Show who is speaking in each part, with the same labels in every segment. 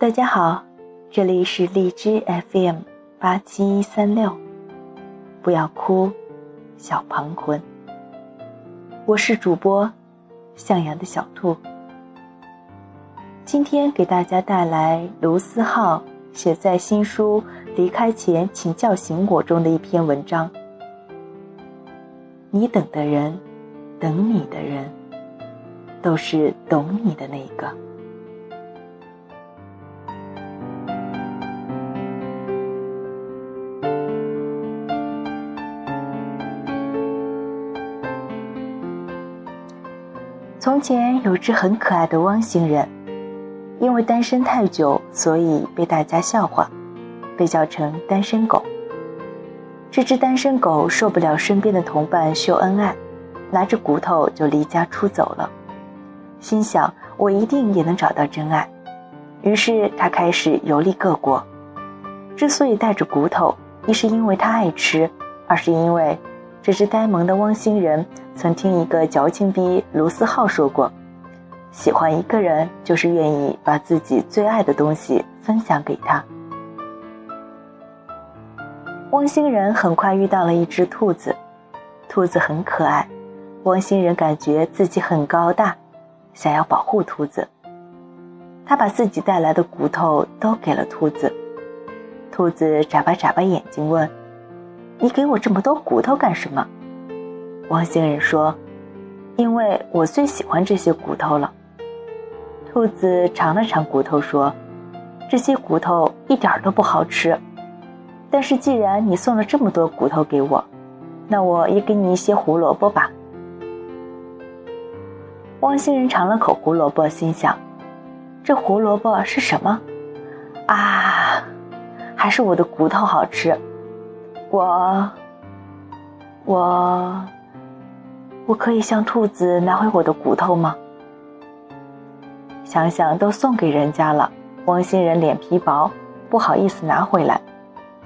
Speaker 1: 大家好，这里是荔枝 FM 八七三六，不要哭，小庞魂。我是主播向阳的小兔，今天给大家带来卢思浩写在新书《离开前请叫醒我》中的一篇文章。你等的人，等你的人，都是懂你的那一个。从前有只很可爱的汪星人，因为单身太久，所以被大家笑话，被叫成单身狗。这只单身狗受不了身边的同伴秀恩爱，拿着骨头就离家出走了，心想我一定也能找到真爱。于是他开始游历各国。之所以带着骨头，一是因为他爱吃，二是因为这只呆萌的汪星人。曾听一个矫情逼卢思浩说过：“喜欢一个人，就是愿意把自己最爱的东西分享给他。”汪星人很快遇到了一只兔子，兔子很可爱，汪星人感觉自己很高大，想要保护兔子。他把自己带来的骨头都给了兔子，兔子眨巴眨巴眼睛问：“你给我这么多骨头干什么？”汪星人说：“因为我最喜欢这些骨头了。”兔子尝了尝骨头说：“这些骨头一点都不好吃，但是既然你送了这么多骨头给我，那我也给你一些胡萝卜吧。”汪星人尝了口胡萝卜，心想：“这胡萝卜是什么？啊，还是我的骨头好吃。我，我。”我可以向兔子拿回我的骨头吗？想想都送给人家了，汪星人脸皮薄，不好意思拿回来，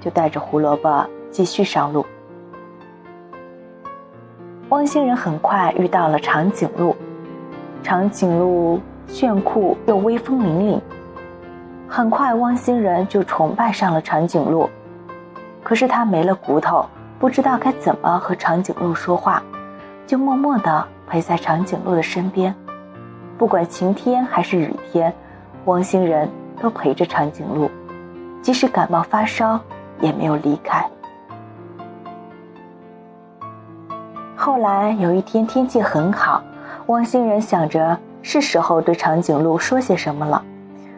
Speaker 1: 就带着胡萝卜继续上路。汪星人很快遇到了长颈鹿，长颈鹿炫酷又威风凛凛，很快汪星人就崇拜上了长颈鹿。可是他没了骨头，不知道该怎么和长颈鹿说话。就默默地陪在长颈鹿的身边，不管晴天还是雨天，汪星人都陪着长颈鹿，即使感冒发烧也没有离开。后来有一天天气很好，汪星人想着是时候对长颈鹿说些什么了，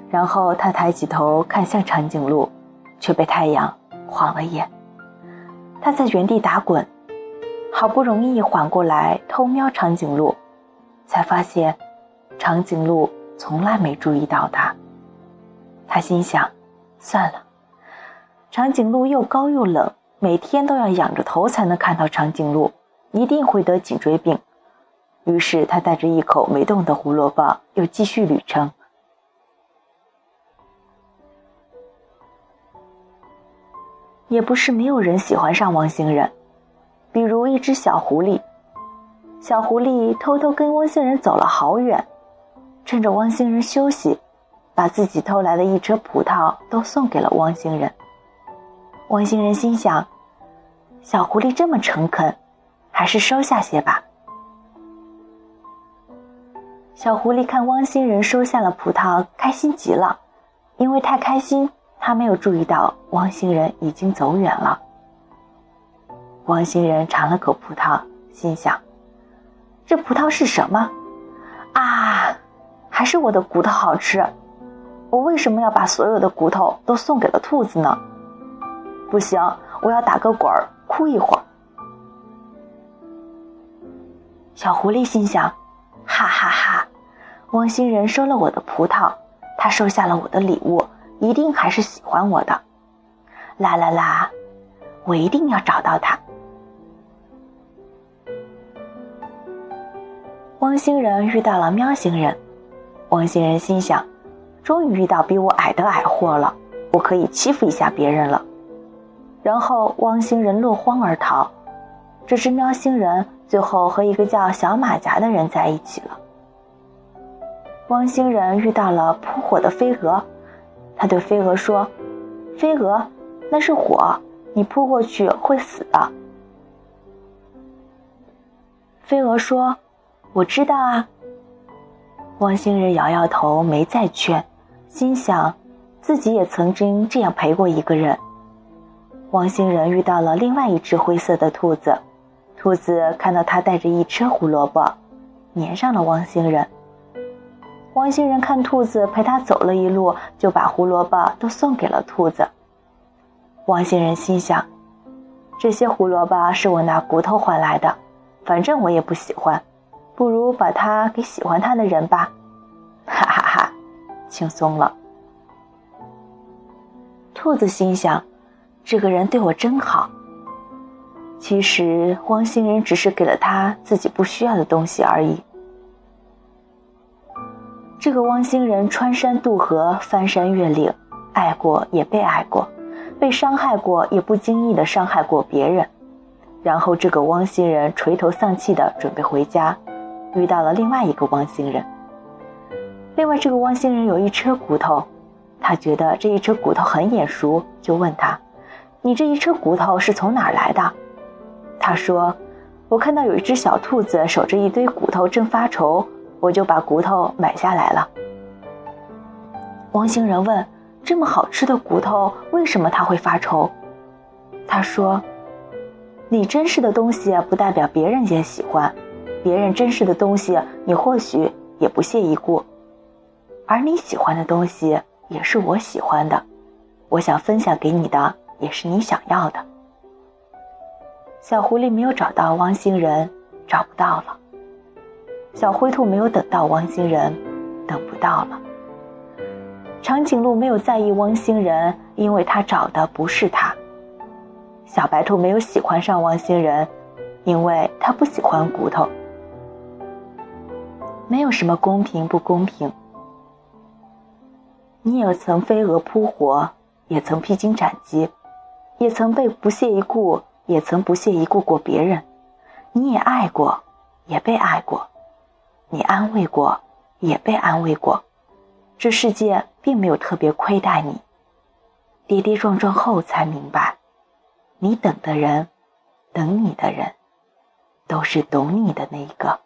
Speaker 1: 然后他抬起头看向长颈鹿，却被太阳晃了眼，他在原地打滚。好不容易缓过来，偷瞄长颈鹿，才发现，长颈鹿从来没注意到他。他心想：算了，长颈鹿又高又冷，每天都要仰着头才能看到长颈鹿，一定会得颈椎病。于是他带着一口没动的胡萝卜，又继续旅程。也不是没有人喜欢上汪星人。比如一只小狐狸，小狐狸偷偷跟汪星人走了好远，趁着汪星人休息，把自己偷来的一车葡萄都送给了汪星人。汪星人心想，小狐狸这么诚恳，还是收下些吧。小狐狸看汪星人收下了葡萄，开心极了，因为太开心，他没有注意到汪星人已经走远了。汪星人尝了口葡萄，心想：“这葡萄是什么？啊，还是我的骨头好吃。我为什么要把所有的骨头都送给了兔子呢？不行，我要打个滚儿，哭一会儿。”小狐狸心想：“哈哈哈，汪星人收了我的葡萄，他收下了我的礼物，一定还是喜欢我的。啦啦啦，我一定要找到他。”汪星人遇到了喵星人，汪星人心想：终于遇到比我矮的矮货了，我可以欺负一下别人了。然后汪星人落荒而逃，这只喵星人最后和一个叫小马甲的人在一起了。汪星人遇到了扑火的飞蛾，他对飞蛾说：“飞蛾，那是火，你扑过去会死的。”飞蛾说：“我知道啊。”汪星人摇摇头，没再劝，心想自己也曾经这样陪过一个人。汪星人遇到了另外一只灰色的兔子，兔子看到他带着一车胡萝卜，粘上了汪星人。汪星人看兔子陪他走了一路，就把胡萝卜都送给了兔子。汪星人心想，这些胡萝卜是我拿骨头换来的，反正我也不喜欢。不如把它给喜欢它的人吧，哈哈哈，轻松了。兔子心想，这个人对我真好。其实汪星人只是给了他自己不需要的东西而已。这个汪星人穿山渡河，翻山越岭，爱过也被爱过，被伤害过也不经意的伤害过别人。然后这个汪星人垂头丧气的准备回家。遇到了另外一个汪星人。另外，这个汪星人有一车骨头，他觉得这一车骨头很眼熟，就问他：“你这一车骨头是从哪儿来的？”他说：“我看到有一只小兔子守着一堆骨头，正发愁，我就把骨头买下来了。”汪星人问：“这么好吃的骨头，为什么他会发愁？”他说：“你珍视的东西，不代表别人也喜欢。”别人珍视的东西，你或许也不屑一顾；而你喜欢的东西，也是我喜欢的。我想分享给你的，也是你想要的。小狐狸没有找到汪星人，找不到了；小灰兔没有等到汪星人，等不到了；长颈鹿没有在意汪星人，因为他找的不是他；小白兔没有喜欢上汪星人，因为他不喜欢骨头。没有什么公平不公平。你也曾飞蛾扑火，也曾披荆斩棘，也曾被不屑一顾，也曾不屑一顾过别人。你也爱过，也被爱过；你安慰过，也被安慰过。这世界并没有特别亏待你。跌跌撞撞后才明白，你等的人，等你的人，都是懂你的那一个。